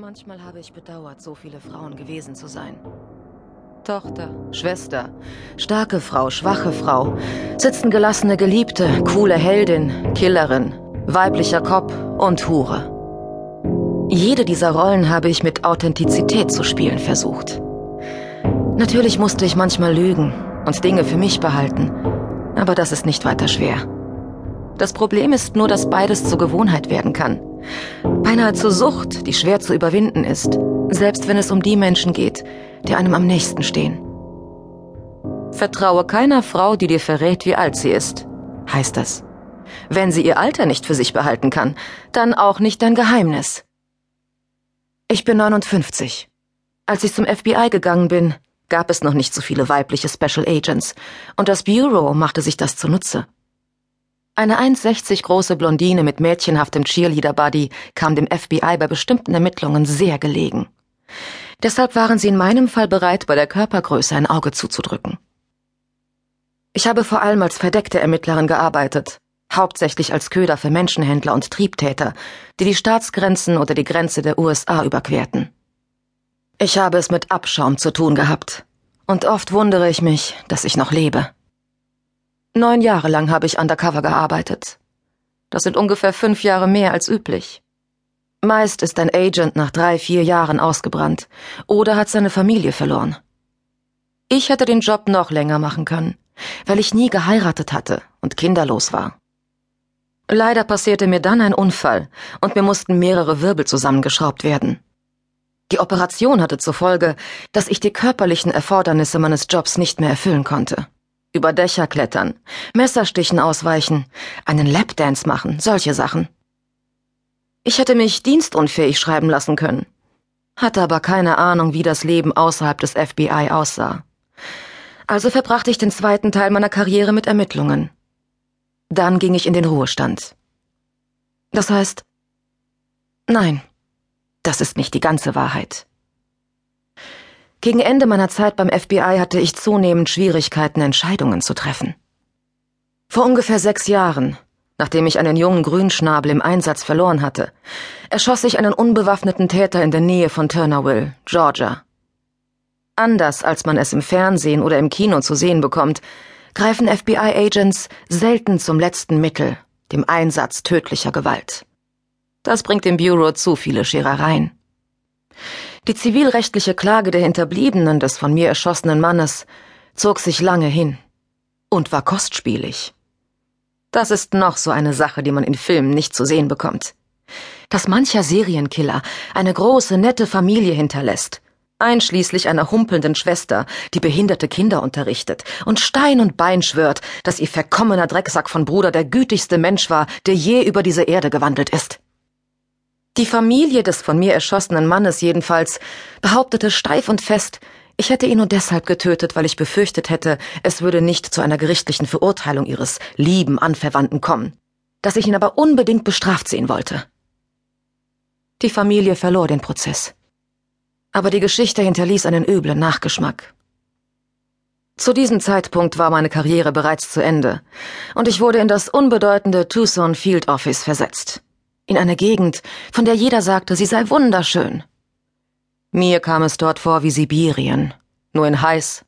Manchmal habe ich bedauert, so viele Frauen gewesen zu sein. Tochter, Schwester, starke Frau, schwache Frau, sitzen gelassene Geliebte, coole Heldin, Killerin, weiblicher Kopf und Hure. Jede dieser Rollen habe ich mit Authentizität zu spielen versucht. Natürlich musste ich manchmal lügen und Dinge für mich behalten, aber das ist nicht weiter schwer. Das Problem ist nur, dass beides zur Gewohnheit werden kann. Beinahe zur Sucht, die schwer zu überwinden ist, selbst wenn es um die Menschen geht, die einem am nächsten stehen. Vertraue keiner Frau, die dir verrät, wie alt sie ist, heißt das. Wenn sie ihr Alter nicht für sich behalten kann, dann auch nicht dein Geheimnis. Ich bin 59. Als ich zum FBI gegangen bin, gab es noch nicht so viele weibliche Special Agents, und das Bureau machte sich das zunutze. Eine 1,60 große Blondine mit mädchenhaftem Cheerleader-Buddy kam dem FBI bei bestimmten Ermittlungen sehr gelegen. Deshalb waren sie in meinem Fall bereit, bei der Körpergröße ein Auge zuzudrücken. Ich habe vor allem als verdeckte Ermittlerin gearbeitet, hauptsächlich als Köder für Menschenhändler und Triebtäter, die die Staatsgrenzen oder die Grenze der USA überquerten. Ich habe es mit Abschaum zu tun gehabt, und oft wundere ich mich, dass ich noch lebe. Neun Jahre lang habe ich undercover gearbeitet. Das sind ungefähr fünf Jahre mehr als üblich. Meist ist ein Agent nach drei, vier Jahren ausgebrannt oder hat seine Familie verloren. Ich hätte den Job noch länger machen können, weil ich nie geheiratet hatte und kinderlos war. Leider passierte mir dann ein Unfall und mir mussten mehrere Wirbel zusammengeschraubt werden. Die Operation hatte zur Folge, dass ich die körperlichen Erfordernisse meines Jobs nicht mehr erfüllen konnte über Dächer klettern, Messerstichen ausweichen, einen Lapdance machen, solche Sachen. Ich hätte mich dienstunfähig schreiben lassen können, hatte aber keine Ahnung, wie das Leben außerhalb des FBI aussah. Also verbrachte ich den zweiten Teil meiner Karriere mit Ermittlungen. Dann ging ich in den Ruhestand. Das heißt, nein, das ist nicht die ganze Wahrheit. Gegen Ende meiner Zeit beim FBI hatte ich zunehmend Schwierigkeiten, Entscheidungen zu treffen. Vor ungefähr sechs Jahren, nachdem ich einen jungen Grünschnabel im Einsatz verloren hatte, erschoss ich einen unbewaffneten Täter in der Nähe von Turnerville, Georgia. Anders als man es im Fernsehen oder im Kino zu sehen bekommt, greifen FBI-Agents selten zum letzten Mittel, dem Einsatz tödlicher Gewalt. Das bringt dem Bureau zu viele Scherereien. Die zivilrechtliche Klage der Hinterbliebenen des von mir erschossenen Mannes zog sich lange hin und war kostspielig. Das ist noch so eine Sache, die man in Filmen nicht zu sehen bekommt. Dass mancher Serienkiller eine große, nette Familie hinterlässt, einschließlich einer humpelnden Schwester, die behinderte Kinder unterrichtet und Stein und Bein schwört, dass ihr verkommener Drecksack von Bruder der gütigste Mensch war, der je über diese Erde gewandelt ist. Die Familie des von mir erschossenen Mannes jedenfalls behauptete steif und fest, ich hätte ihn nur deshalb getötet, weil ich befürchtet hätte, es würde nicht zu einer gerichtlichen Verurteilung ihres lieben Anverwandten kommen, dass ich ihn aber unbedingt bestraft sehen wollte. Die Familie verlor den Prozess. Aber die Geschichte hinterließ einen üblen Nachgeschmack. Zu diesem Zeitpunkt war meine Karriere bereits zu Ende, und ich wurde in das unbedeutende Tucson Field Office versetzt in eine Gegend, von der jeder sagte, sie sei wunderschön. Mir kam es dort vor wie Sibirien, nur in heiß.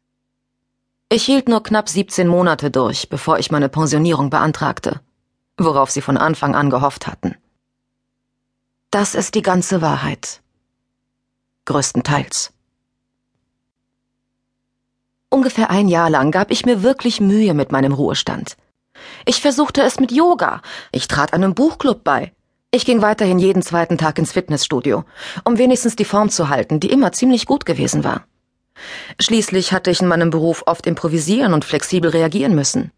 Ich hielt nur knapp 17 Monate durch, bevor ich meine Pensionierung beantragte, worauf sie von Anfang an gehofft hatten. Das ist die ganze Wahrheit. Größtenteils. Ungefähr ein Jahr lang gab ich mir wirklich Mühe mit meinem Ruhestand. Ich versuchte es mit Yoga, ich trat einem Buchclub bei, ich ging weiterhin jeden zweiten Tag ins Fitnessstudio, um wenigstens die Form zu halten, die immer ziemlich gut gewesen war. Schließlich hatte ich in meinem Beruf oft improvisieren und flexibel reagieren müssen.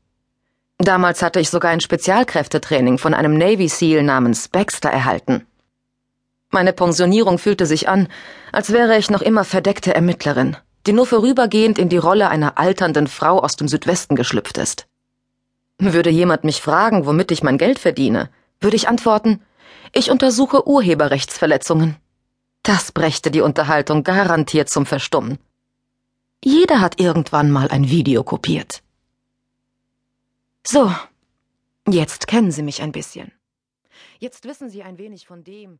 Damals hatte ich sogar ein Spezialkräftetraining von einem Navy SEAL namens Baxter erhalten. Meine Pensionierung fühlte sich an, als wäre ich noch immer verdeckte Ermittlerin, die nur vorübergehend in die Rolle einer alternden Frau aus dem Südwesten geschlüpft ist. Würde jemand mich fragen, womit ich mein Geld verdiene, würde ich antworten, ich untersuche Urheberrechtsverletzungen. Das brächte die Unterhaltung garantiert zum Verstummen. Jeder hat irgendwann mal ein Video kopiert. So, jetzt kennen Sie mich ein bisschen. Jetzt wissen Sie ein wenig von dem,